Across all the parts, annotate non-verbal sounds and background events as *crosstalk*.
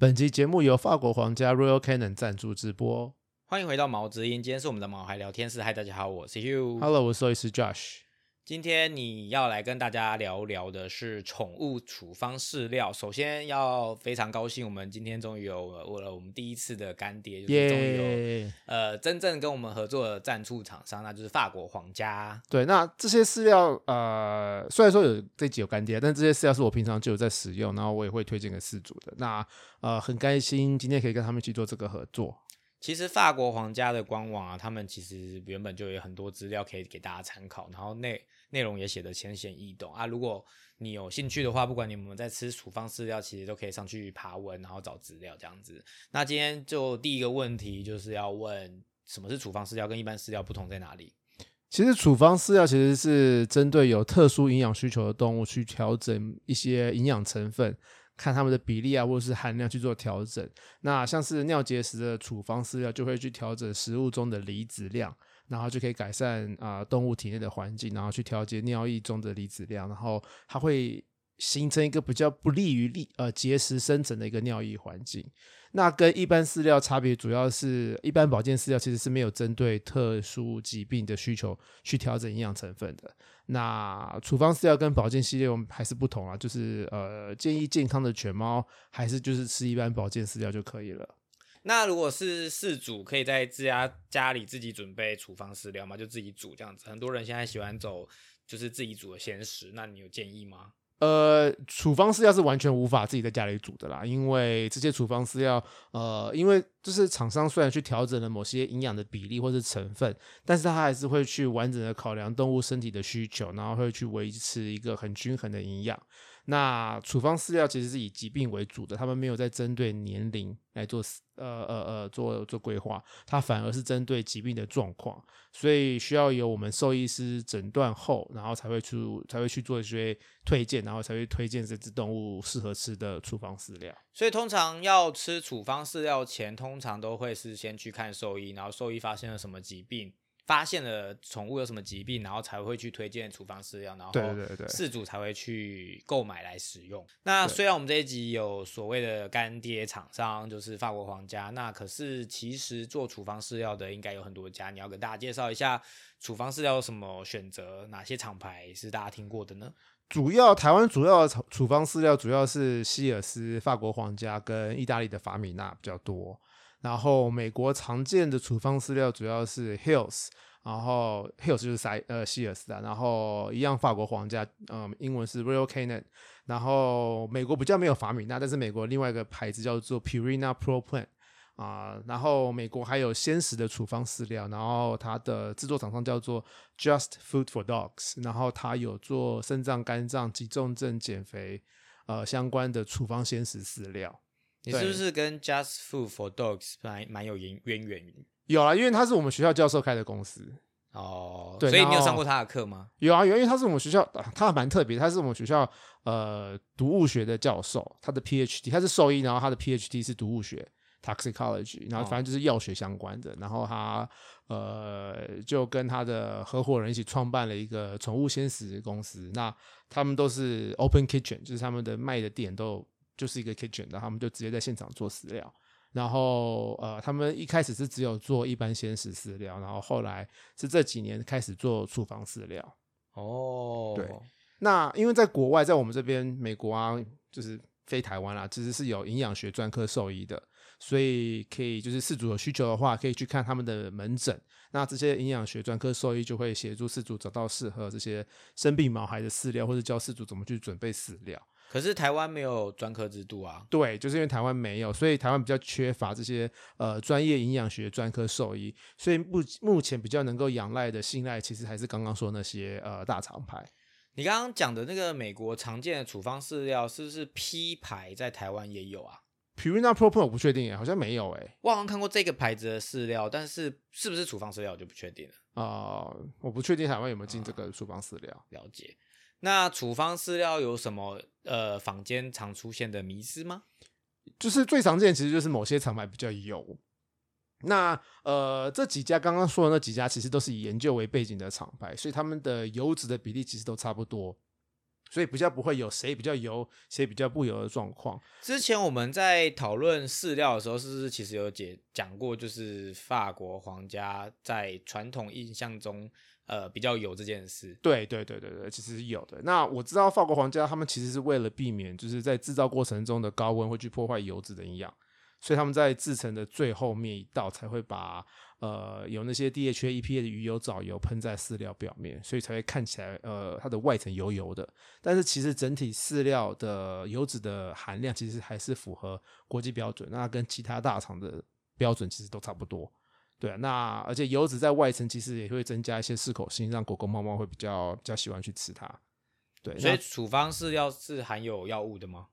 本集节目由法国皇家 Royal Canon 赞助直播。欢迎回到毛之音，今天是我们的毛孩聊天室。嗨，大家好，我是 Hugh。Hello，我是兽医师 Josh。今天你要来跟大家聊聊的是宠物处方饲料。首先要非常高兴，我们今天终于有了我们第一次的干爹，就是终于有耶！呃真正跟我们合作的赞助厂商，那就是法国皇家。对，那这些饲料，呃，虽然说有这集有干爹，但这些饲料是我平常就有在使用，然后我也会推荐给饲主的。那呃，很开心今天可以跟他们一起做这个合作。其实法国皇家的官网啊，他们其实原本就有很多资料可以给大家参考，然后内内容也写的浅显易懂啊。如果你有兴趣的话，不管你们在吃处方饲料，其实都可以上去爬文，然后找资料这样子。那今天就第一个问题就是要问，什么是处方饲料，跟一般饲料不同在哪里？其实处方饲料其实是针对有特殊营养需求的动物去调整一些营养成分，看它们的比例啊或者是含量去做调整。那像是尿结石的处方饲料就会去调整食物中的离子量，然后就可以改善啊、动物体内的环境，然后去调节尿液中的离子量，然后它会形成一个比较不利于利呃结石生成的一个尿液环境。那跟一般饲料差别主要是，一般保健饲料其实是没有针对特殊疾病的需求去调整营养成分的。那处方饲料跟保健系列我们还是不同啊，就是呃建议健康的犬猫还是就是吃一般保健饲料就可以了。那如果是饲主可以在自家家里自己准备处方饲料嘛，就自己煮这样子。很多人现在喜欢走就是自己煮的鲜食，那你有建议吗？呃，处方饲料是完全无法自己在家里煮的啦，因为这些处方饲料，呃，因为就是厂商虽然去调整了某些营养的比例或是成分，但是它还是会去完整的考量动物身体的需求，然后会去维持一个很均衡的营养。那处方饲料其实是以疾病为主的，他们没有在针对年龄来做呃呃呃做做规划，它反而是针对疾病的状况，所以需要由我们兽医师诊断后，然后才会去才会去做一些推荐，然后才会推荐这只动物适合吃的处方饲料。所以通常要吃处方饲料前，通常都会是先去看兽医，然后兽医发现了什么疾病，发现了宠物有什么疾病，然后才会去推荐处方饲料，然后对对对对饲主才会去购买来使用。那对虽然我们这一集有所谓的干爹厂商，就是法国皇家，那可是其实做处方饲料的应该有很多家，你要给大家介绍一下处方饲料有什么选择，哪些厂牌是大家听过的呢？主要台湾主要的处处方饲料主要是希尔斯、法国皇家跟意大利的法米娜比较多。然后美国常见的处方饲料主要是 Hills，然后 Hills 就是塞呃希尔斯的，然后一样法国皇家，嗯，英文是 Royal Canin。然后美国比较没有法米娜，但是美国另外一个牌子叫做 Purina Pro Plan 啊、然后美国还有鲜食的处方饲料，然后它的制作厂商叫做 Just Food for Dogs，然后它有做肾脏、肝脏、急重症、减肥呃相关的处方鲜食饲料。你是不是跟 Just Food for Dogs 蛮蛮有渊渊源？有啊，因为他是我们学校教授开的公司。哦，对所以你有上过他的课吗？有啊，有，因为他是我们学校，啊他蛮特别，他是我们学校呃毒物学的教授，他的 PhD 他是兽医，然后他的 PhD 是毒物学 toxicology，然后哦反正就是药学相关的，然后他呃就跟他的合伙人一起创办了一个宠物鲜食公司，那他们都是 open kitchen，就是他们的卖的店都有就是一个 kitchen，然后他们就直接在现场做饲料。然后呃，他们一开始是只有做一般鲜食饲料，然后后来是这几年开始做处方饲料。哦，对那因为在国外，在我们这边美国啊，就是非台湾啦，其实是有营养学专科兽医的，所以可以就是饲主有需求的话，可以去看他们的门诊。那这些营养学专科兽医就会协助饲主找到适合这些生病毛孩的饲料，或者教饲主怎么去准备饲料。可是台湾没有专科制度啊。对，就是因为台湾没有，所以台湾比较缺乏这些呃专业营养学专科兽医，所以目目前比较能够仰赖的信赖，其实还是刚刚说那些呃大厂牌。你刚刚讲的那个美国常见的处方饲料，是不是 P 牌在台湾也有啊？Purina Pro Plan 我不确定耶，好像没有诶。我好像看过这个牌子的饲料，但是是不是处方饲料我就不确定了。啊、我不确定台湾有没有进这个处方饲料。了解。那处方饲料有什么呃坊间常出现的迷思吗？就是最常见，其实就是某些厂牌比较油。那呃，这几家刚刚说的那几家，其实都是以研究为背景的厂牌，所以他们的油脂的比例其实都差不多。所以比较不会有谁比较油，谁比较不油的状况。之前我们在讨论饲料的时候，是不是其实有解讲过，就是法国皇家在传统印象中，呃，比较油这件事？对对对对对，其实是有的。那我知道法国皇家他们其实是为了避免就是在制造过程中的高温会去破坏油脂的营养，所以他们在制成的最后面一道才会把呃有那些 DHA、EPA 的鱼油藻油喷在饲料表面，所以才会看起来呃它的外层油油的。但是其实整体饲料的油脂的含量其实还是符合国际标准，那跟其他大厂的标准其实都差不多。对啊，那而且油脂在外层其实也会增加一些适口性，让狗狗、猫猫会比较比较喜欢去吃它。对，所以那处方饲料是含有药物的吗？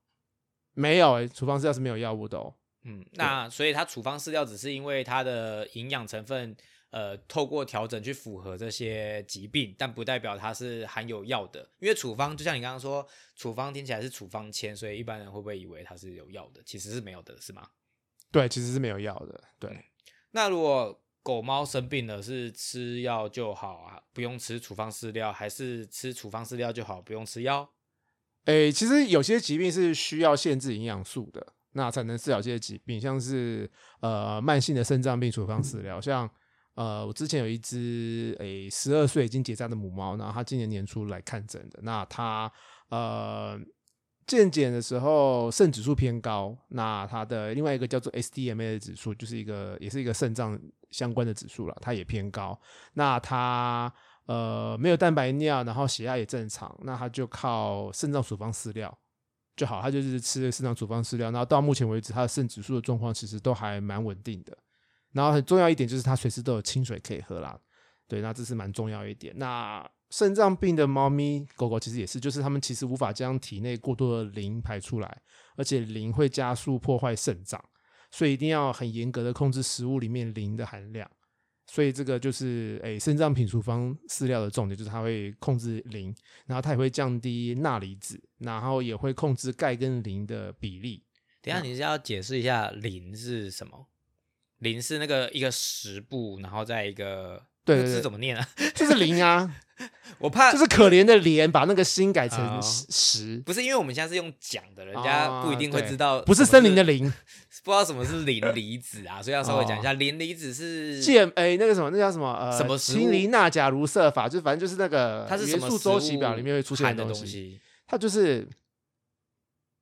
没有诶、处方饲料是没有药物的哦。嗯，那所以它处方饲料只是因为它的营养成分，呃，透过调整去符合这些疾病，但不代表它是含有药的。因为处方就像你刚刚说，处方听起来是处方签，所以一般人会不会以为它是有药的？其实是没有的，是吗？对，其实是没有药的。对，那如果狗猫生病了，是吃药就好啊，不用吃处方饲料，还是吃处方饲料就好，不用吃药？诶、其实有些疾病是需要限制营养素的，那才能治疗这些疾病，像是呃慢性的肾脏病处方饲料，像呃我之前有一只诶十二岁已经结扎的母猫，然后它今年年初来看诊的，那它呃健检的时候肾指数偏高，那它的另外一个叫做 SDMA 的指数，就是一个也是一个肾脏相关的指数了，它也偏高，那它呃没有蛋白尿，然后血压也正常，那他就靠肾脏处方饲料就好，他就是吃肾脏处方饲料，然后到目前为止他的肾指数的状况其实都还蛮稳定的。然后很重要一点就是他随时都有清水可以喝啦，对，那这是蛮重要一点。那肾脏病的猫咪、狗狗其实也是，就是它们其实无法将体内过多的磷排出来，而且磷会加速破坏肾脏，所以一定要很严格的控制食物里面磷的含量。所以这个就是诶，肾脏品处方饲料的重点，就是它会控制磷，然后它也会降低钠离子，然后也会控制钙跟磷的比例。等一下你是要解释一下磷是什么？磷是那个一个十步，然后在一个对对对字怎么念啊？*laughs* 就是磷啊，*laughs* 我怕就是可怜的怜，把那个心改成哦十，不是因为我们现在是用讲的，人家不一定会知道，不是森林的，林，不知道什么是磷离子啊，所以要稍微讲一下，磷离子是健诶那个什么，那叫什么呃，什么氢磷钠钾卢铯法，就反正就是那个它是什么元素周期表里面会出现含的东西？它就是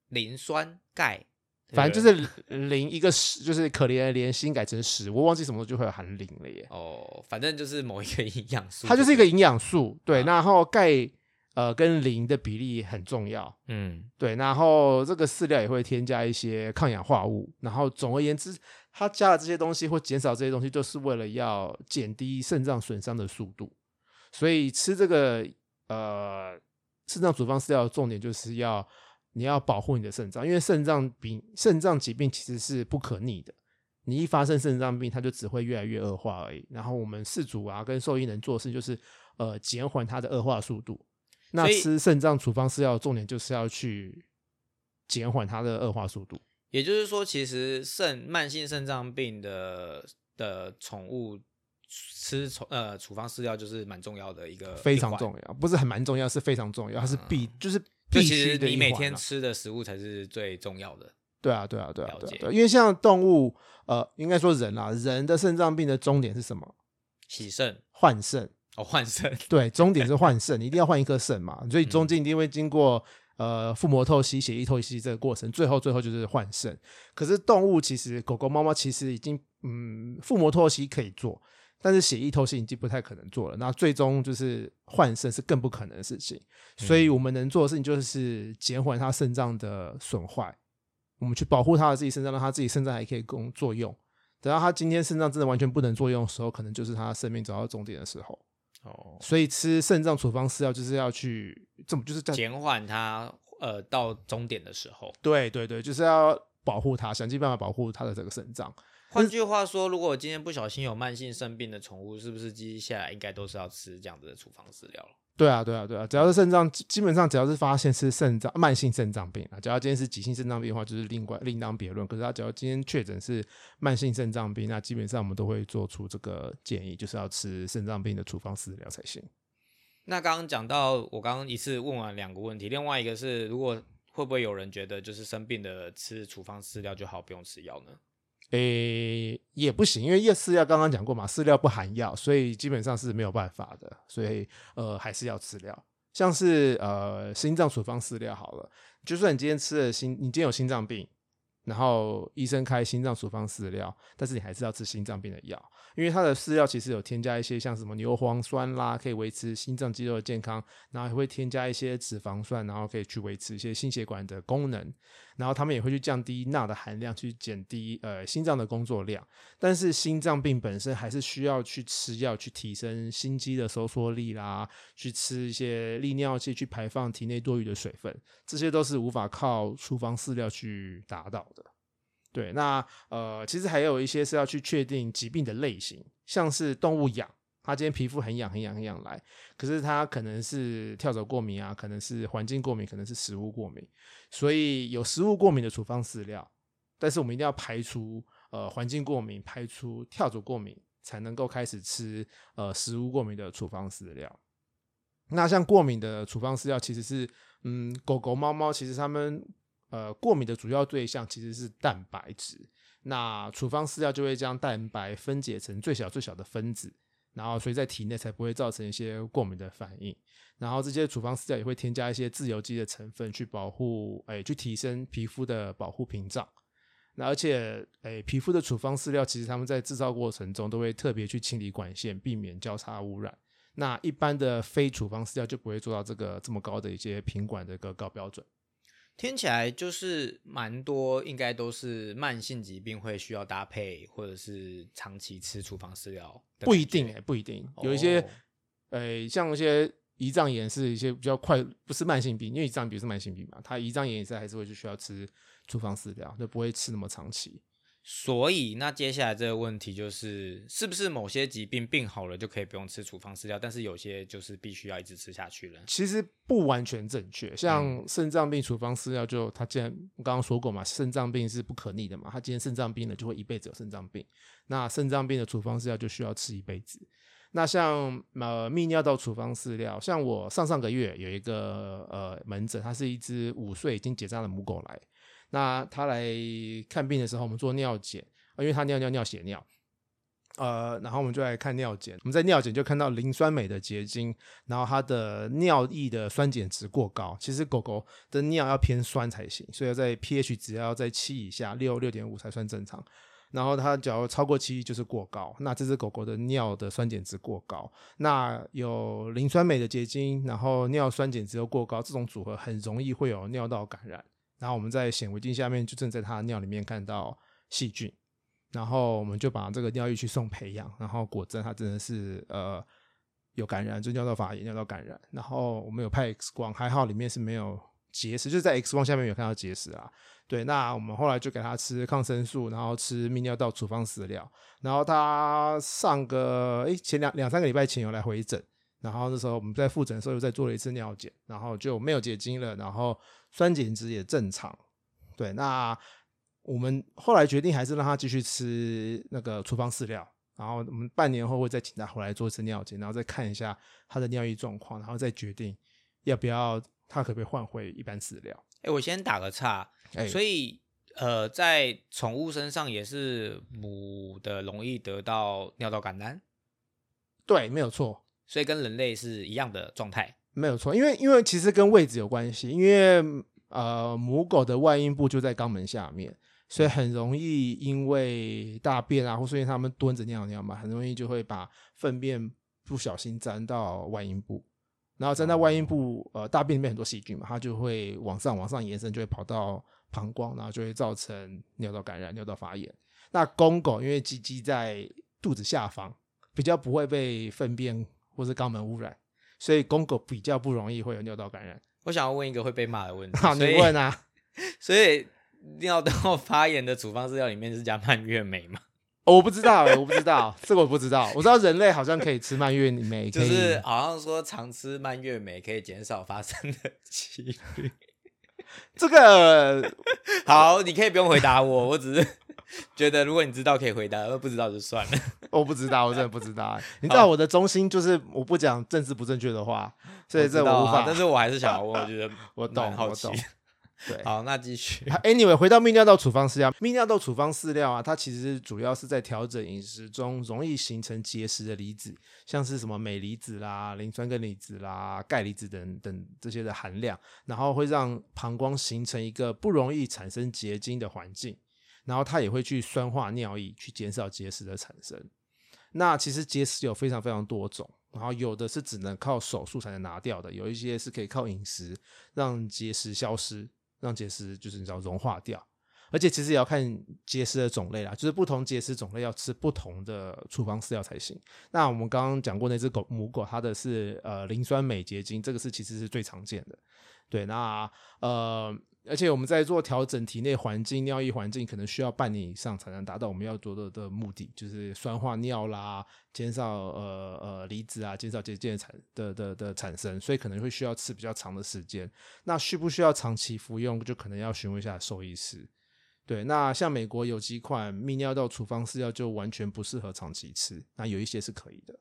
磷酸钙，反正就是磷一个十，就是可怜的怜，心改成十，我忘记什么时候就会有含磷了耶。哦，反正就是某一个营养素，它就是一个营养素，对，啊然后钙呃跟磷的比例很重要，嗯对，然后这个饲料也会添加一些抗氧化物，然后总而言之，它加了这些东西或减少这些东西，就是为了要减低肾脏损伤的速度。所以吃这个呃肾脏处方饲料的重点就是要你要保护你的肾脏，因为肾脏病肾脏疾病其实是不可逆的。你一发生肾脏病，它就只会越来越恶化而已。然后我们饲主啊跟兽医能做的事就是呃减缓它的恶化速度。那吃肾脏处方饲料重点就是要去减缓它的恶化速度。也就是说，其实肾慢性肾脏病的的宠物吃宠呃处方饲料就是蛮重要的一个非常重要，不是很蛮重要，是非常重要，它是必、就是就必其实须的你每天吃的食物才是最重要的。对啊，对啊，对啊对啊，因为像动物，呃，应该说人啊，人的肾脏病的终点是什么？洗肾换肾。哦，换肾，对，终点是换 *laughs* 肾，你一定要换一颗肾嘛，所以中间一定会经过呃腹膜透析、血液透析这个过程，最后最后就是换肾。可是动物其实狗狗、猫猫其实已经嗯腹膜透析可以做，但是血液透析已经不太可能做了。那最终就是换肾是更不可能的事情，所以我们能做的事情就是减缓他肾脏的损坏，我们去保护他的自己肾脏，让他自己肾脏还可以供作用。等到他今天肾脏真的完全不能作用的时候，可能就是他生命走到终点的时候。哦，所以吃肾脏处方饲料就是要去这么就是在减缓他呃到终点的时候。对对对，就是要保护他，想尽办法保护他的这个肾脏。换句话说，如果我今天不小心有慢性肾病的宠物，是不是接下来应该都是要吃这样子的处方饲料了？对啊，对啊，对啊，只要是肾脏，基基本上只要是发现是肾脏慢性肾脏病啊，只要今天是急性肾脏病的话，就是另外另当别论。可是他只要今天确诊是慢性肾脏病，那基本上我们都会做出这个建议，就是要吃肾脏病的处方饲料才行。那刚刚讲到，我刚刚一次问完两个问题，另外一个是，如果会不会有人觉得就是生病的吃处方饲料就好，不用吃药呢？诶，也不行，因为夜饲料刚刚讲过嘛，饲料不含药，所以基本上是没有办法的，所以呃还是要吃料。像是呃心脏处方饲料好了，就算你今天吃了心，你今天有心脏病。然后医生开心脏处方饲料，但是你还是要吃心脏病的药，因为它的饲料其实有添加一些像什么牛磺酸啦，可以维持心脏肌肉的健康，然后还会添加一些脂肪酸，然后可以去维持一些心血管的功能。然后他们也会去降低钠的含量，去减低呃心脏的工作量。但是心脏病本身还是需要去吃药，去提升心肌的收缩力啦，去吃一些利尿剂，去排放体内多余的水分，这些都是无法靠处方饲料去达到的。对，那呃，其实还有一些是要去确定疾病的类型，像是动物痒。它今天皮肤很痒很痒很痒来，可是它可能是跳蚤过敏啊，可能是环境过敏，可能是食物过敏，所以有食物过敏的处方饲料，但是我们一定要排除呃环境过敏，排除跳蚤过敏，才能够开始吃呃食物过敏的处方饲料。那像过敏的处方饲料，其实是嗯狗狗猫猫，其实它们呃过敏的主要对象其实是蛋白质，那处方饲料就会将蛋白分解成最小最小的分子。然后，所以在体内才不会造成一些过敏的反应。然后，这些处方饲料也会添加一些自由基的成分，去保护，哎，去提升皮肤的保护屏障。那而且，哎，皮肤的处方饲料其实他们在制造过程中都会特别去清理管线，避免交叉污染。那一般的非处方饲料就不会做到这个这么高的一些品管的一个高标准。听起来就是蛮多，应该都是慢性疾病会需要搭配，或者是长期吃处方饲料。不一定哎，不一定，有一些，呃，像一些胰脏炎是一些比较快，不是慢性病，因为胰脏病是慢性病嘛，它胰脏炎也是还是会去需要吃处方饲料，就不会吃那么长期。所以，那接下来这个问题就是，是不是某些疾病病好了就可以不用吃处方饲料，但是有些就是必须要一直吃下去了？其实不完全正确。像肾脏病处方饲料，就他既然我刚刚说过嘛，肾脏病是不可逆的嘛，他今天肾脏病了就会一辈子有肾脏病。那肾脏病的处方饲料就需要吃一辈子。那像呃泌尿道处方饲料，像我上上个月有一个呃门诊，它是一只五岁已经结扎的母狗来。那他来看病的时候，我们做尿检，因为他尿尿尿血尿，呃，然后我们就来看尿检。我们在尿检就看到磷酸镁的结晶，然后它的尿液的酸碱值过高。其实狗狗的尿要偏酸才行，所以要在 pH 值要在七以下，六六点五才算正常。然后它只要超过七就是过高，那这只狗狗的尿的酸碱值过高，那有磷酸镁的结晶，然后尿酸碱值又过高，这种组合很容易会有尿道感染。然后我们在显微镜下面就正在他尿里面看到细菌，然后我们就把这个尿液去送培养，然后果真他真的是呃有感染，就尿道发炎、尿道感染。然后我们有拍 X 光，还好里面是没有结石，就是在 X 光下面有看到结石啊。对，那我们后来就给他吃抗生素，然后吃泌尿道处方饲料。然后他上个诶前两两三个礼拜前有来回诊。然后那时候我们在复诊的时候又再做了一次尿检，然后就没有结晶了，然后酸碱值也正常。对，那我们后来决定还是让他继续吃那个处方饲料，然后我们半年后会再请他回来做一次尿检，然后再看一下他的尿液状况，然后再决定要不要他可不可以换回一般饲料。哎，我先打个岔，所以呃，在宠物身上也是母的容易得到尿道感染？对，没有错。所以跟人类是一样的状态，没有错。因为因为其实跟位置有关系，因为呃母狗的外阴部就在肛门下面，所以很容易因为大便啊，或是因为它们蹲着尿尿嘛，很容易就会把粪便不小心沾到外阴部，然后沾到外阴部，呃大便里面很多细菌嘛，它就会往上往上延伸，就会跑到膀胱，然后就会造成尿道感染、尿道发炎。那公狗因为鸡鸡在肚子下方，比较不会被粪便。或是肛门污染，所以公狗比较不容易会有尿道感染。我想要问一个会被骂的问题，好，你问啊。*laughs* 所以尿道 *laughs* 发炎的处方饲料里面是加蔓越莓吗？我不知道，我不知道，这个我不知道。我知道人类好像可以吃蔓越莓，就是好像说常吃蔓越莓可以减少发生的几率。这个 *laughs* 好，你可以不用回答我，我只是 *laughs* 觉得如果你知道可以回答，而不知道就算了。*laughs* 我不知道，我真的不知道。*laughs* 你知道我的中心就是我不讲政治不正确的话，所以这我无法。但是我还是想要问，我觉得我懂，好奇。对，好，那继续。Anyway，回到泌尿道处方饲料，泌尿道处方饲料啊，它其实主要是在调整饮食中容易形成结石的离子，像是什么镁离子啦、磷酸根离子啦、钙离子等等这些的含量，然后会让膀胱形成一个不容易产生结晶的环境，然后它也会去酸化尿液，去减少结石的产生。那其实结石有非常非常多种，然后有的是只能靠手术才能拿掉的，有一些是可以靠饮食让结石消失。让结石就是你知道融化掉，而且其实也要看结石的种类啦，就是不同结石种类要吃不同的处方饲料才行。那我们刚刚讲过那只狗母狗，它的是呃磷酸镁结晶，这个是其实是最常见的。对，那呃。而且我们在做调整体内环境尿液环境，可能需要半年以上才能达到我们要做的的目的，就是酸化尿啦，减少呃呃离子啊，减少结晶产的的的产生，所以可能会需要吃比较长的时间。那需不需要长期服用，就可能要询问一下兽医师。对，那像美国有几款泌尿道处方饲料就完全不适合长期吃，那有一些是可以的。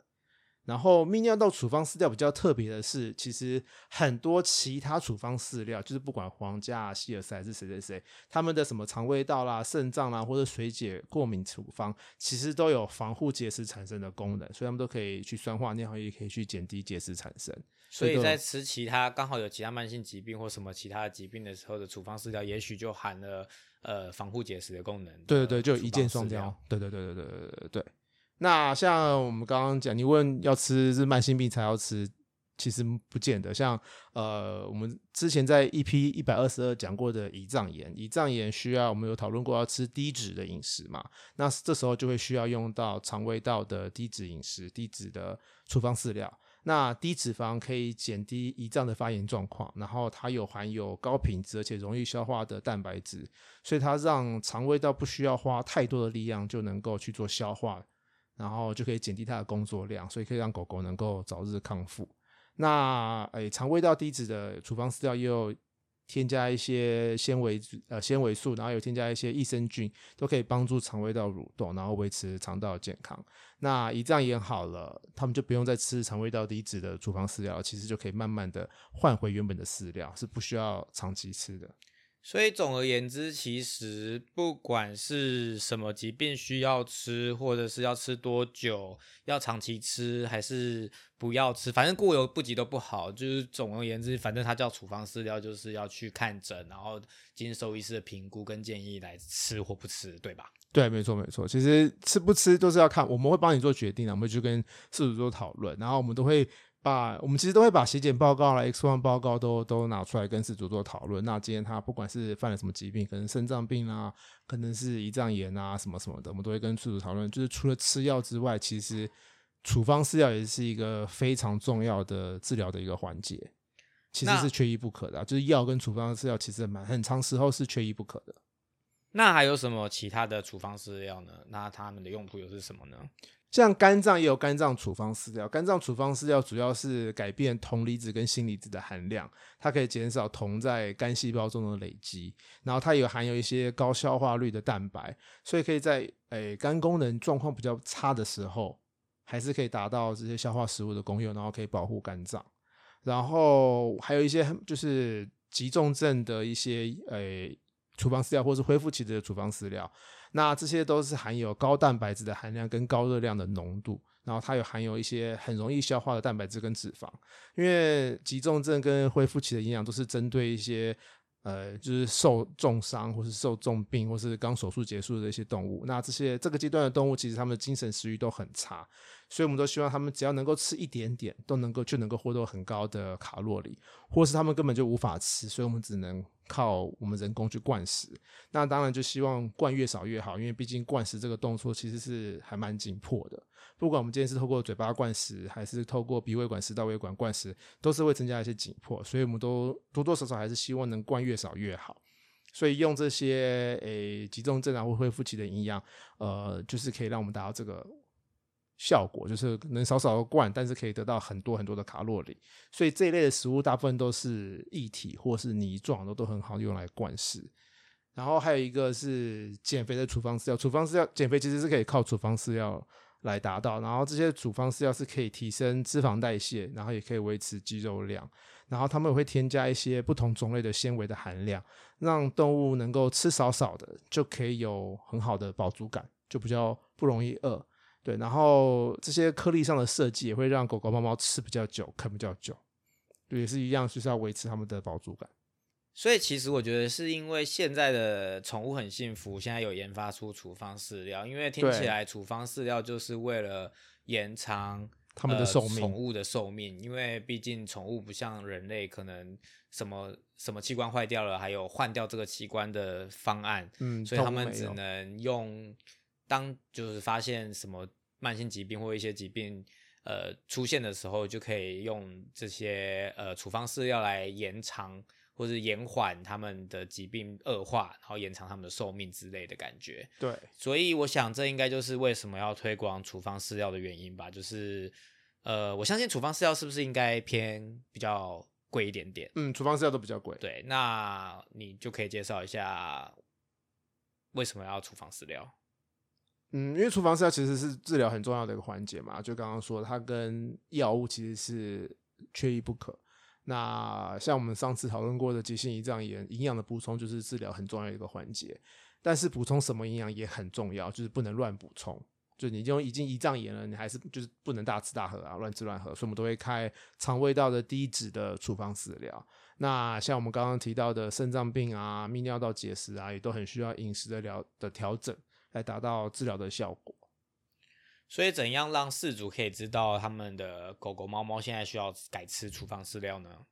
然后泌尿道处方饲料比较特别的是，其实很多其他处方饲料，就是不管皇家、希尔斯还是谁谁谁，他们的什么肠胃道啦、肾脏啦或者水解过敏处方，其实都有防护结石产生的功能，所以他们都可以去酸化尿液，可以去减低结石产生。所以在吃其他刚好有其他慢性疾病或什么其他疾病的时候的处方饲料，也许就含了呃防护结石的功能。对对对，就一箭双雕。对对对对对对对对。那像我们刚刚讲，你问要吃是慢性病才要吃，其实不见得。像呃，我们之前在 EP 一百二十二讲过的胰脏炎，胰脏炎需要我们有讨论过要吃低脂的饮食嘛？那这时候就会需要用到肠胃道的低脂饮食、低脂的处方饲料。那低脂肪可以减低胰脏的发炎状况，然后它有含有高品质而且容易消化的蛋白质，所以它让肠胃道不需要花太多的力量就能够去做消化。然后就可以减低它的工作量，所以可以让狗狗能够早日康复。那诶，肠胃道低脂的处方饲料又添加一些纤维呃纤维素，然后有添加一些益生菌，都可以帮助肠胃道蠕动，然后维持肠道健康。那胰脏炎好了，他们就不用再吃肠胃道低脂的处方饲料，其实就可以慢慢的换回原本的饲料，是不需要长期吃的。所以总而言之，其实不管是什么疾病需要吃，或者是要吃多久，要长期吃还是不要吃，反正过犹不及都不好。就是总而言之，反正它叫处方饲料，就是要去看诊，然后经兽医师的评估跟建议来吃或不吃，对吧？对，没错没错。其实吃不吃都是要看，我们会帮你做决定的，我们去跟饲主做讨论，然后我们都会。把我们其实都会把血检报告啦、X 光报告都都拿出来跟事主做讨论。那今天他不管是犯了什么疾病，可能肾脏病啊，可能是胰脏炎啊，什么什么的，我们都会跟事主讨论。就是除了吃药之外，其实处方饲料也是一个非常重要的治疗的一个环节，其实是缺一不可的。就是药跟处方饲料其实蛮很长时候是缺一不可的。那还有什么其他的处方饲料呢？那它们的用途又是什么呢？像肝脏也有肝脏处方饲料，肝脏处方饲料主要是改变铜离子跟锌离子的含量，它可以减少铜在肝细胞中的累积，然后它有含有一些高消化率的蛋白，所以可以在诶肝功能状况比较差的时候，还是可以达到这些消化食物的功用，然后可以保护肝脏。然后还有一些就是急重症的一些诶处方饲料，或是恢复期的处方饲料。那这些都是含有高蛋白质的含量跟高热量的浓度，然后它有含有一些很容易消化的蛋白质跟脂肪，因为急重症跟恢复期的营养都是针对一些。呃，就是受重伤或是受重病或是刚手术结束的一些动物，那这些这个阶段的动物其实他们的精神食欲都很差，所以我们都希望他们只要能够吃一点点，都能够就能够获得很高的卡路里，或是他们根本就无法吃，所以我们只能靠我们人工去灌食。那当然就希望灌越少越好，因为毕竟灌食这个动作其实是还蛮紧迫的。不管我们今天是透过嘴巴灌食，还是透过鼻胃管、食道胃管灌食，都是会增加一些紧迫，所以我们都多多少少还是希望能灌越少越好。所以用这些诶急重症啊或恢复期的营养，呃，就是可以让我们达到这个效果，就是能少少的灌，但是可以得到很多很多的卡路里。所以这一类的食物大部分都是液体或是泥状的，都很好用来灌食。然后还有一个是减肥的处方饲料，处方饲料减肥其实是可以靠处方饲料来达到，然后这些处方饲料是可以提升脂肪代谢，然后也可以维持肌肉量，然后他们会添加一些不同种类的纤维的含量，让动物能够吃少少的就可以有很好的饱足感，就比较不容易饿。对，然后这些颗粒上的设计也会让狗狗、猫猫吃比较久，啃比较久，对，也是一样，就是要维持它们的饱足感。所以其实我觉得是因为现在的宠物很幸福，现在有研发出处方饲料，因为听起来处方饲料就是为了延长它们的寿命，宠物的寿命，因为毕竟宠物不像人类，可能什么什么器官坏掉了，还有换掉这个器官的方案，嗯，所以他们只能用当就是发现什么慢性疾病或一些疾病呃出现的时候，就可以用这些呃处方饲料来延长。或是延缓他们的疾病恶化，然后延长他们的寿命之类的感觉。对，所以我想这应该就是为什么要推广处方饲料的原因吧。就是，呃，我相信处方饲料是不是应该偏比较贵一点点？嗯，处方饲料都比较贵。对，那你就可以介绍一下为什么要处方饲料？嗯，因为处方饲料其实是治疗很重要的一个环节嘛。就刚刚说，它跟药物其实是缺一不可。那像我们上次讨论过的急性胰脏炎，营养的补充就是治疗很重要的一个环节。但是补充什么营养也很重要，就是不能乱补充。就你就已经胰脏炎了，你还是就是不能大吃大喝啊，乱吃乱喝。所以我们都会开肠胃道的低脂的处方饲料。那像我们刚刚提到的肾脏病啊、泌尿道结石啊，也都很需要饮食的疗的调整来达到治疗的效果。所以，怎样让饲主可以知道他们的狗狗、猫猫现在需要改吃处方饲料呢？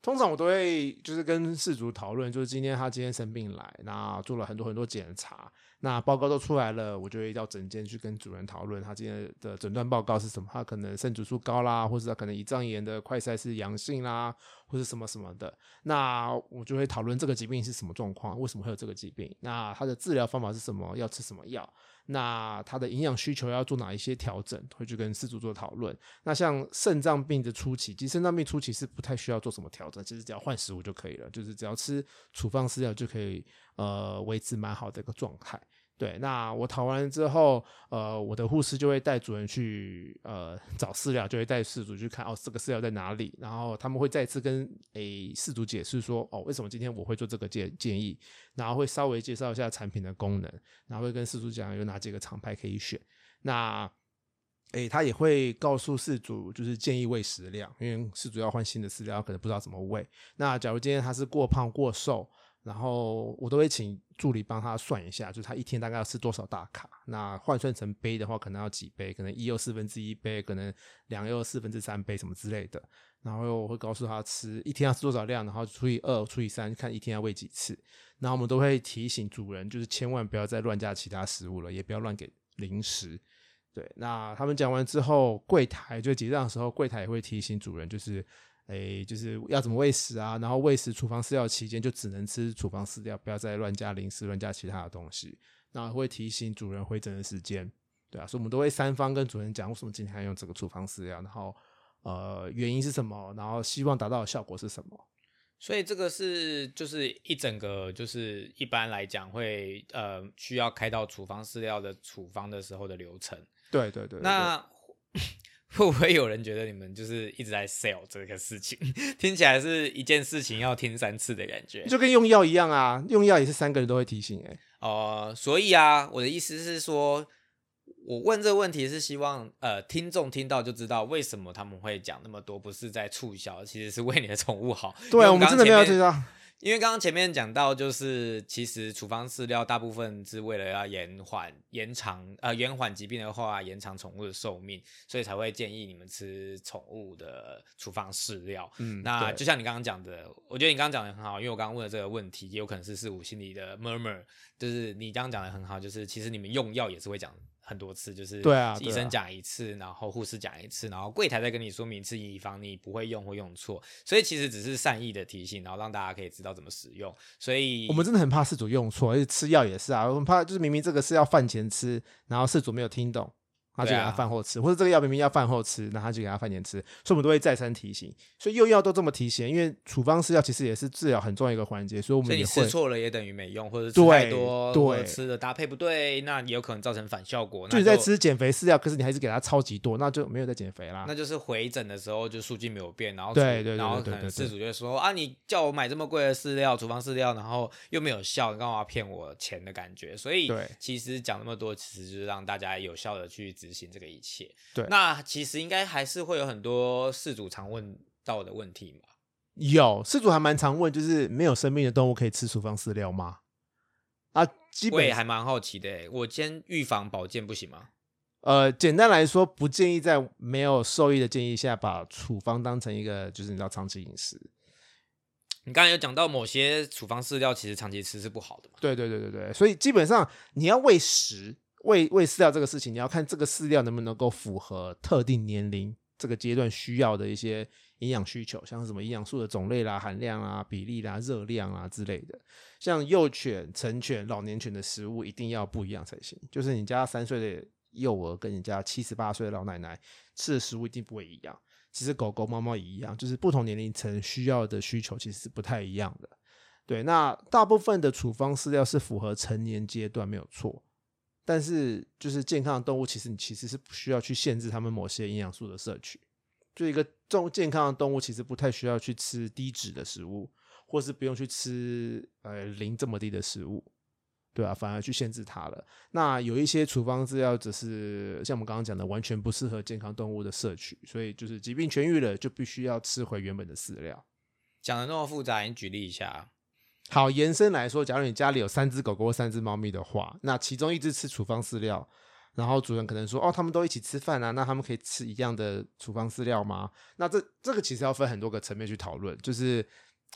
通常我都会就是跟饲主讨论，就是今天他今天生病来，那做了很多很多检查，那报告都出来了，我就会到诊间去跟主人讨论他今天的诊断报告是什么。他可能肾指数高啦，或者他可能胰脏炎的快筛是阳性啦，或者什么什么的。那我就会讨论这个疾病是什么状况，为什么会有这个疾病？那他的治疗方法是什么？要吃什么药？那它的营养需求要做哪一些调整，会去跟饲主做讨论。那像肾脏病的初期，其实肾脏病初期是不太需要做什么调整，其实只要换食物就可以了，就是只要吃处方饲料就可以，呃，维持蛮好的一个状态。对，那我讨完之后，呃，我的护士就会带主人去呃找饲料，就会带饲主去看哦，这个饲料在哪里，然后他们会再次跟诶饲主解释说哦，为什么今天我会做这个建建议，然后会稍微介绍一下产品的功能，然后会跟饲主讲有哪几个厂牌可以选。那诶，他也会告诉饲主就是建议喂食量，因为饲主要换新的饲料，可能不知道怎么喂。那假如今天他是过胖过瘦。然后我都会请助理帮他算一下，就是他一天大概要吃多少大卡。那换算成杯的话，可能要几杯？可能一又四分之一杯，可能两又四分之三杯，什么之类的。然后我会告诉他吃一天要吃多少量，然后除以二，除以三，看一天要喂几次。然后我们都会提醒主人，就是千万不要再乱加其他食物了，也不要乱给零食。对，那他们讲完之后，柜台就结账的时候，柜台也会提醒主人，就是。诶，就是要怎么喂食啊？然后喂食处方饲料期间就只能吃处方饲料，不要再乱加零食、乱加其他的东西。然后会提醒主人回诊的时间，对啊，所以我们都会三方跟主人讲为什么今天要用这个处方饲料，然后呃原因是什么，然后希望达到的效果是什么。所以这个是就是一整个就是一般来讲会呃需要开到处方饲料的处方的时候的流程。对对对。那。*laughs* 会不会有人觉得你们就是一直在 sell 这个事情？*laughs* 听起来是一件事情要听三次的感觉，就跟用药一样啊！用药也是三个人都会提醒哎。哦，所以啊，我的意思是说，我问这个问题是希望呃听众听到就知道为什么他们会讲那么多，不是在促销，其实是为你的宠物好。对啊，我们真的没有知道。因为刚刚前面讲到，就是其实处方饲料大部分是为了要延缓、延长呃延缓疾病的话，延长宠物的寿命，所以才会建议你们吃宠物的处方饲料。嗯，那就像你刚刚讲的，我觉得你刚刚讲的很好，因为我刚刚问的这个问题，也有可能是四五心里的 murmur，就是你刚刚讲的很好，就是其实你们用药也是会讲。很多次就是对啊，医生讲一次，然后护士讲一次，然后柜台再跟你说明一次，以防你不会用或用错。所以其实只是善意的提醒，然后让大家可以知道怎么使用。所以我们真的很怕事主用错，而且吃药也是啊，我们怕就是明明这个是要饭前吃，然后事主没有听懂，他就给他饭后吃，或者这个药明明要饭后吃，那他就给他饭前吃，所以我们都会再三提醒。所以用药都这么提醒，因为处方饲料其实也是治疗很重要一个环节，所以我们也会吃错了也等于没用，或者吃对太多，对或者吃的搭配不对，那也有可能造成反效果。那就你在吃减肥饲料，可是你还是给他超级多，那就没有在减肥啦。那就是回诊的时候就数据没有变，然后对然后可能事主就会说啊，你叫我买这么贵的饲料，处方饲料，然后又没有效，你干嘛骗我钱的感觉？所以对其实讲那么多，其实就是让大家有效的去执行这个一切。对那其实应该还是会有很多事主常问到的问题嘛。有事主还蛮常问，就是没有生命的动物可以吃处方饲料吗？啊，基我也本还蛮好奇的欸，我先预防保健不行吗？呃，简单来说，不建议在没有受益的建议下，把处方当成一个就是你知道长期饮食。你刚才有讲到某些处方饲料其实长期吃是不好的嘛？对对对对对，所以基本上你要喂食、喂喂饲料这个事情，你要看这个饲料能不能够符合特定年龄这个阶段需要的一些营养需求，像是什么营养素的种类啦、含量啊、比例啦、热量啊之类的。像幼犬、成犬、老年犬的食物一定要不一样才行，就是你家三岁的幼儿跟你家七十八岁的老奶奶吃的食物一定不会一样。其实狗狗、猫猫也一样，就是不同年龄层需要的需求其实是不太一样的。对，那大部分的处方饲料是符合成年阶段没有错，但是就是健康的动物，其实你其实是不需要去限制它们某些营养素的摄取。就一个重健康的动物，其实不太需要去吃低脂的食物，或是不用去吃呃磷这么低的食物，对啊，反而去限制它了。那有一些处方饲料只是像我们刚刚讲的，完全不适合健康动物的摄取，所以就是疾病痊愈了，就必须要吃回原本的饲料。讲的那么复杂，你举例一下。好，延伸来说，假如你家里有三只狗狗或三只猫咪的话，那其中一只吃处方饲料，然后主人可能说，哦，他们都一起吃饭啊，那他们可以吃一样的处方饲料吗？那这这个其实要分很多个层面去讨论，就是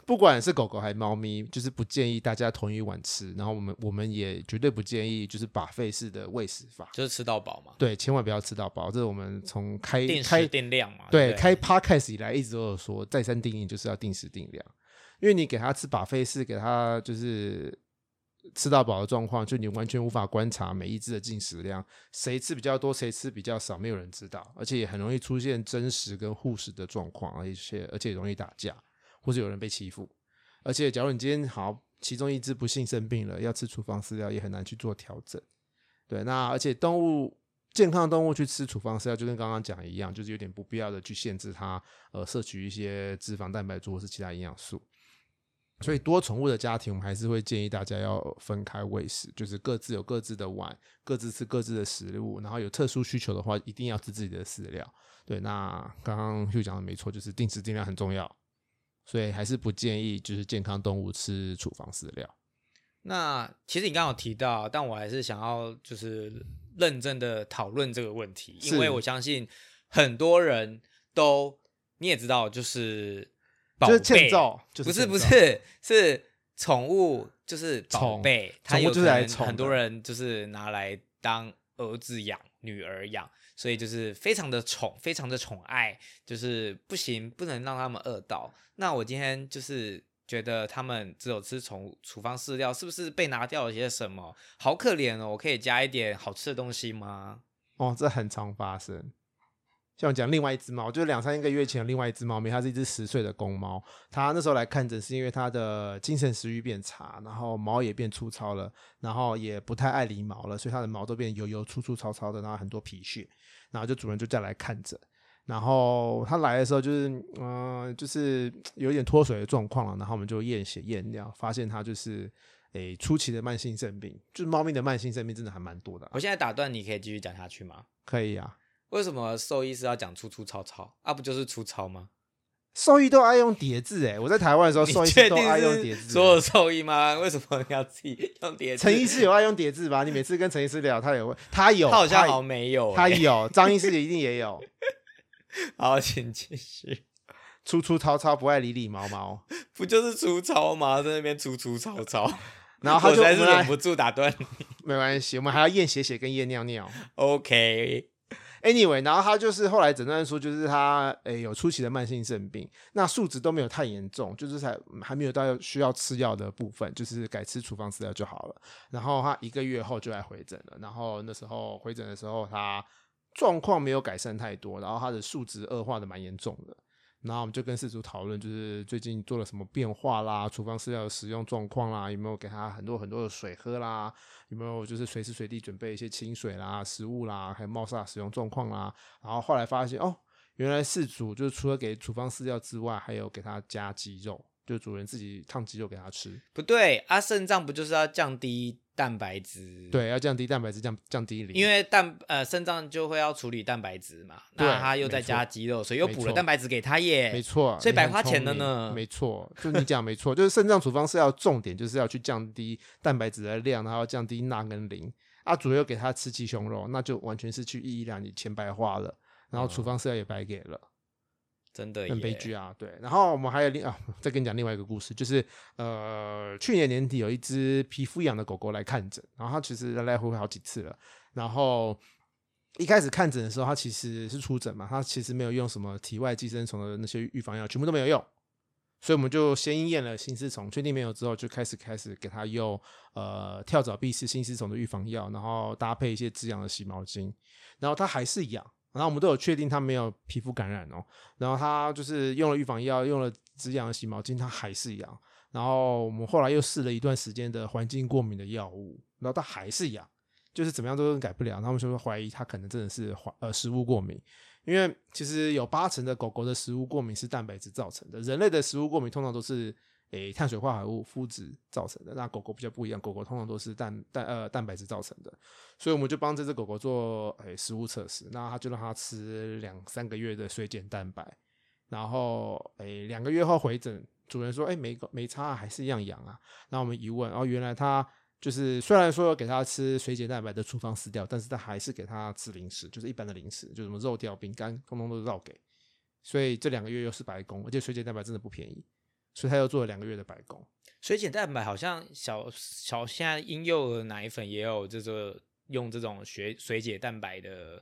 不管是狗狗还是猫咪，就是不建议大家同一碗吃，然后我们我们也绝对不建议就是把费式的喂食法，就是吃到饱嘛，对，千万不要吃到饱，这是我们从开定开时定量嘛。对，不开 podcast 以来一直都有说，再三定义就是要定时定量，因为你给他吃把费是给他就是吃到饱的状况，就你完全无法观察每一只的进食量，谁吃比较多，谁吃比较少，没有人知道，而且也很容易出现真实跟护食的状况，而且而且容易打架，或者有人被欺负，而且假如你今天好其中一只不幸生病了，要吃处方饲料也很难去做调整。对，那而且动物健康的动物去吃处方饲料，就跟刚刚讲一样，就是有点不必要的去限制它呃摄取一些脂肪、蛋白质或是其他营养素。所以多宠物的家庭，我们还是会建议大家要分开喂食，就是各自有各自的碗，各自吃各自的食物，然后有特殊需求的话，一定要吃自己的饲料。对，那刚刚 Hugh 讲的没错，就是定时定量很重要，所以还是不建议就是健康动物吃处方饲料。那其实你刚刚有提到，但我还是想要就是认真的讨论这个问题，因为我相信很多人都你也知道，就是宝就是贝欠揍，就是不是不是是宠物，就是宝宠贝，它有可就很多人就是拿来当儿子养、女儿养，所以就是非常的宠，非常的宠爱，就是不行，不能让他们饿到。那我今天就是觉得他们只有吃宠物处方饲料，是不是被拿掉了些什么？好可怜哦！我可以加一点好吃的东西吗？哦，这很常发生。像我讲另外一只猫，就是两三个月前有另外一只猫咪，它是一只十岁的公猫。它那时候来看诊是因为它的精神食欲变差，然后毛也变粗糙了，然后也不太爱理毛了，所以它的毛都变油油粗粗糙糙的，然后很多皮屑。然后就主人就再来看诊，然后它来的时候就是嗯、呃就是有一点脱水的状况了，然后我们就验血验尿，发现它就是诶初期的慢性肾病，就是猫咪的慢性肾病真的还蛮多的啊、我现在打断你，可以继续讲下去吗？可以啊。为什么兽医是要讲粗粗糙糙啊？不就是粗糙吗？兽医都爱用叠字哎，我在台湾的时候，你兽医都爱用叠字。所有兽医吗？为什么你要自己用叠字？陈医师有爱用叠字吧？你每次跟陈医师聊，他也会，他有，他好像好像没有、他欸。有，张医师一定也有，*laughs* 好，请继续。粗粗糙糙，不爱理理毛毛。不就是粗糙吗？在那边粗粗糙糙，*laughs* 然后他我实在是忍不住打断你。*laughs* 没关系，我们还要验血血跟验尿尿。OK，Anyway，然后他就是后来诊断说，就是他诶有初期的慢性肾病，那数值都没有太严重，就是才还没有到需要吃药的部分，就是改吃处方饲料就好了。然后他一个月后就来回诊了，然后那时候回诊的时候，他状况没有改善太多，然后他的数值恶化的蛮严重的。然后我们就跟事主讨论，就是最近做了什么变化啦，处方饲料的使用状况啦，有没有给他很多很多的水喝啦，有没有就是随时随地准备一些清水啦、食物啦，还有猫砂使用状况啦。然后后来发现，哦，原来饲主就是除了给处方饲料之外，还有给他加鸡肉，就主人自己烫鸡肉给它吃。不对啊，肾脏不就是要降低蛋白质？对，要降低蛋白质，降降低磷。因为蛋呃肾脏就会要处理蛋白质嘛，那他又在加鸡肉，所以又补了蛋白质给他耶。没错，所以白花钱了呢没错，就你讲没错，就是肾脏处方是要重点，就是要去降低蛋白质的量，然后降低钠跟磷。啊，主又给他吃鸡胸肉，那就完全是去意义让你钱白花了，然后处方饲料也白给了。真的很悲剧啊，对。然后我们还有另啊，再跟你讲另外一个故事，就是呃，去年年底有一只皮肤痒的狗狗来看诊，然后它其实来来回回好几次了。然后一开始看诊的时候，它其实是出诊嘛，它其实没有用什么体外寄生虫的那些预防药，全部都没有用。所以我们就先验了心丝虫，确定没有之后，就开始开始给它用呃跳蚤、蜱虱、新丝虫的预防药，然后搭配一些止痒的洗毛巾，然后它还是痒，然后我们都有确定它没有皮肤感染哦，然后它就是用了预防药，用了止痒的洗毛巾，它还是痒，然后我们后来又试了一段时间的环境过敏的药物，然后它还是痒，就是怎么样都改不了，他们就会怀疑它可能真的是环呃食物过敏。因为其实有八成的狗狗的食物过敏是蛋白质造成的，人类的食物过敏通常都是诶碳水化合物、麸质造成的，那狗狗比较不一样，狗狗通常都是蛋蛋呃蛋白质造成的，所以我们就帮这只狗狗做诶食物测试，那它就让它吃两三个月的水碱蛋白，然后诶两个月后回诊，主人说诶没没差，还是一样痒啊，那我们一问，哦原来它。就是虽然说要给它吃水解蛋白的处方饲料，但是它还是给它吃零食，就是一般的零食，就什么肉条、饼干，通通都绕给。所以这两个月又是白工，而且水解蛋白真的不便宜，所以他又做了两个月的白工。水解蛋白好像小小现在婴幼儿奶粉也有这个用这种水水解蛋白的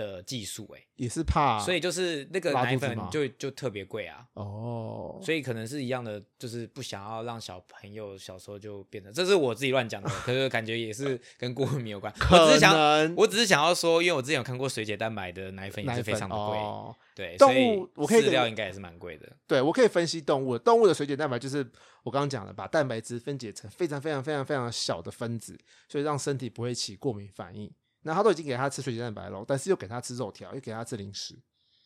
的技术哎，也是怕，所以就是那个奶粉就就特别贵啊。哦，所以可能是一样的，就是不想要让小朋友小时候就变成，这是我自己乱讲的，*laughs* 可是感觉也是跟过敏有关。我只是想，我只是想要说，因为我之前有看过水解蛋白的奶粉也是非常的贵，哦。对，动所以物我可以饲料应该也是蛮贵的。对，我可以分析动物的，动物的水解蛋白就是我刚刚讲的，把蛋白质分解成非常非常非常非常小的分子，所以让身体不会起过敏反应。那他都已经给他吃水解蛋白了，但是又给他吃肉条，又给他吃零食，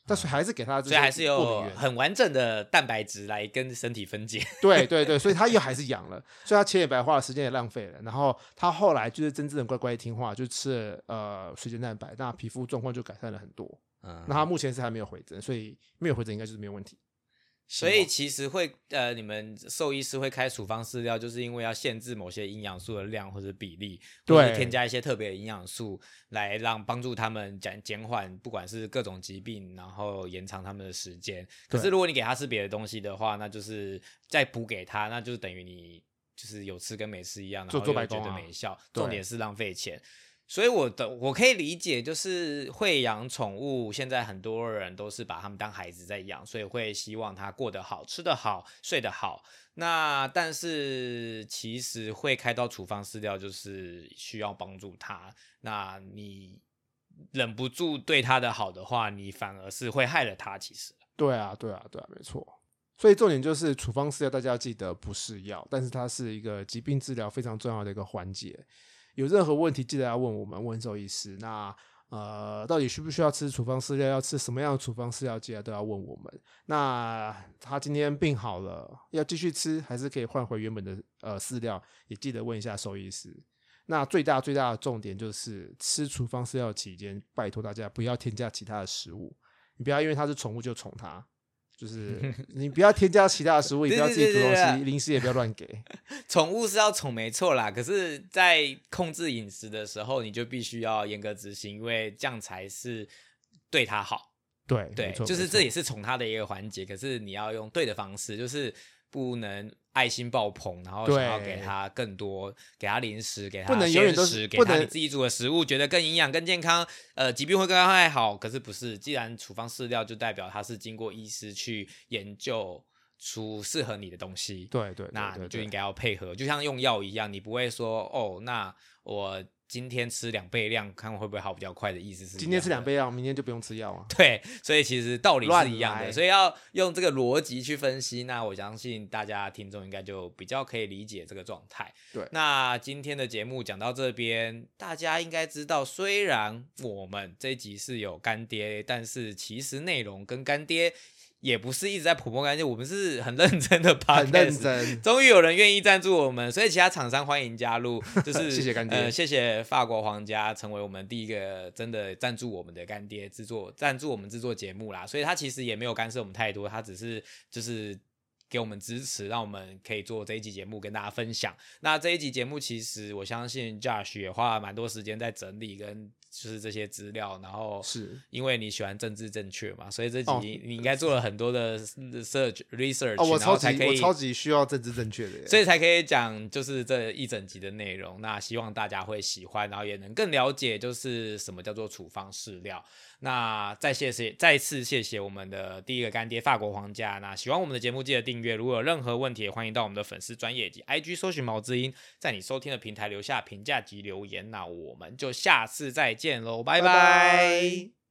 但是还是给他这些所以还是有。很完整的蛋白质来跟身体分解。对对对，所以他 *laughs* 又还是养了，所以他钱也白花了，时间也浪费了。然后他后来就是真正的乖乖听话，就吃了呃水解蛋白，那皮肤状况就改善了很多。嗯，那他目前是还没有回诊，所以没有回诊应该就是没有问题。所以其实会呃，你们兽医师会开处方饲料，就是因为要限制某些营养素的量或者比例，或者添加一些特别的营养素，来让帮助他们减减缓不管是各种疾病，然后延长他们的时间。可是如果你给他吃别的东西的话，那就是再补给他，那就是等于你就是有吃跟没吃一样，然做后又觉做白工啊得没效，对重点是浪费钱。所以我的我可以理解，就是会养宠物，现在很多人都是把他们当孩子在养，所以会希望他过得好、吃得好、睡得好。那但是其实会开到处方饲料，就是需要帮助他。那你忍不住对他的好的话，你反而是会害了他。其实，对啊，对啊，对啊，没错。所以重点就是处方饲料，大家要记得不是药，但是它是一个疾病治疗非常重要的一个环节。有任何问题，记得要问我们问兽医师。那呃，到底需不需要吃处方饲料？要吃什么样的处方饲料？记得都要问我们。那他今天病好了，要继续吃，还是可以换回原本的呃饲料？也记得问一下兽医师。那最大最大的重点就是吃处方饲料期间，拜托大家不要添加其他的食物。你不要因为它是宠物就宠它，就是 *laughs* 你不要添加其他的食物，也不要自己煮东西，零食也不要乱给。*laughs* 宠物是要宠没错啦，可是，在控制饮食的时候，你就必须要严格执行，因为这样才是对它好。对对就是这也是宠它的一个环节，可是你要用对的方式，就是不能爱心爆棚，然后想要给他更多，给他零食，给他不能永远都鲜食给是不能它你自己煮的食物，觉得更营养、更健康，呃，疾病会更快好。可是不是，既然处方饲料就代表它是经过医师去研究出适合你的东西，对对，对那你就应该要配合，就像用药一样，你不会说哦，那我今天吃两倍量，看会不会好比较快的意思是。今天吃两倍量，明天就不用吃药啊。*laughs* 对，所以其实道理是一样的，所以要用这个逻辑去分析。那我相信大家听众应该就比较可以理解这个状态。对那今天的节目讲到这边，大家应该知道，虽然我们这一集是有干爹，但是其实内容跟干爹也不是一直在普播干爹，我们是很认真的 p *laughs* 很认。真。终于有人愿意赞助我们，所以其他厂商欢迎加入。*laughs* 就是谢谢干爹呃，谢谢法国皇家成为我们第一个真的赞助我们的干爹，制作赞助我们制作节目啦。所以他其实也没有干涉我们太多，他只是就是。给我们支持，让我们可以做这一集节目跟大家分享。那这一集节目，其实我相信 Josh 也花了蛮多时间在整理跟就是这些资料，然后是因为你喜欢政治正确嘛，所以这集哦你应该做了很多的 research research，、哦，我然后超级我才可以超级需要政治正确的耶。所以才可以讲就是这一整集的内容。那希望大家会喜欢，然后也能更了解就是什么叫做处方饲料。那再谢谢，再次谢谢我们的第一个干爹法国皇家。那喜欢我们的节目，记得订阅。如果有任何问题，也欢迎到我们的粉丝专业及 IG 搜寻毛之音，在你收听的平台留下评价及留言。那我们就下次再见喽，拜拜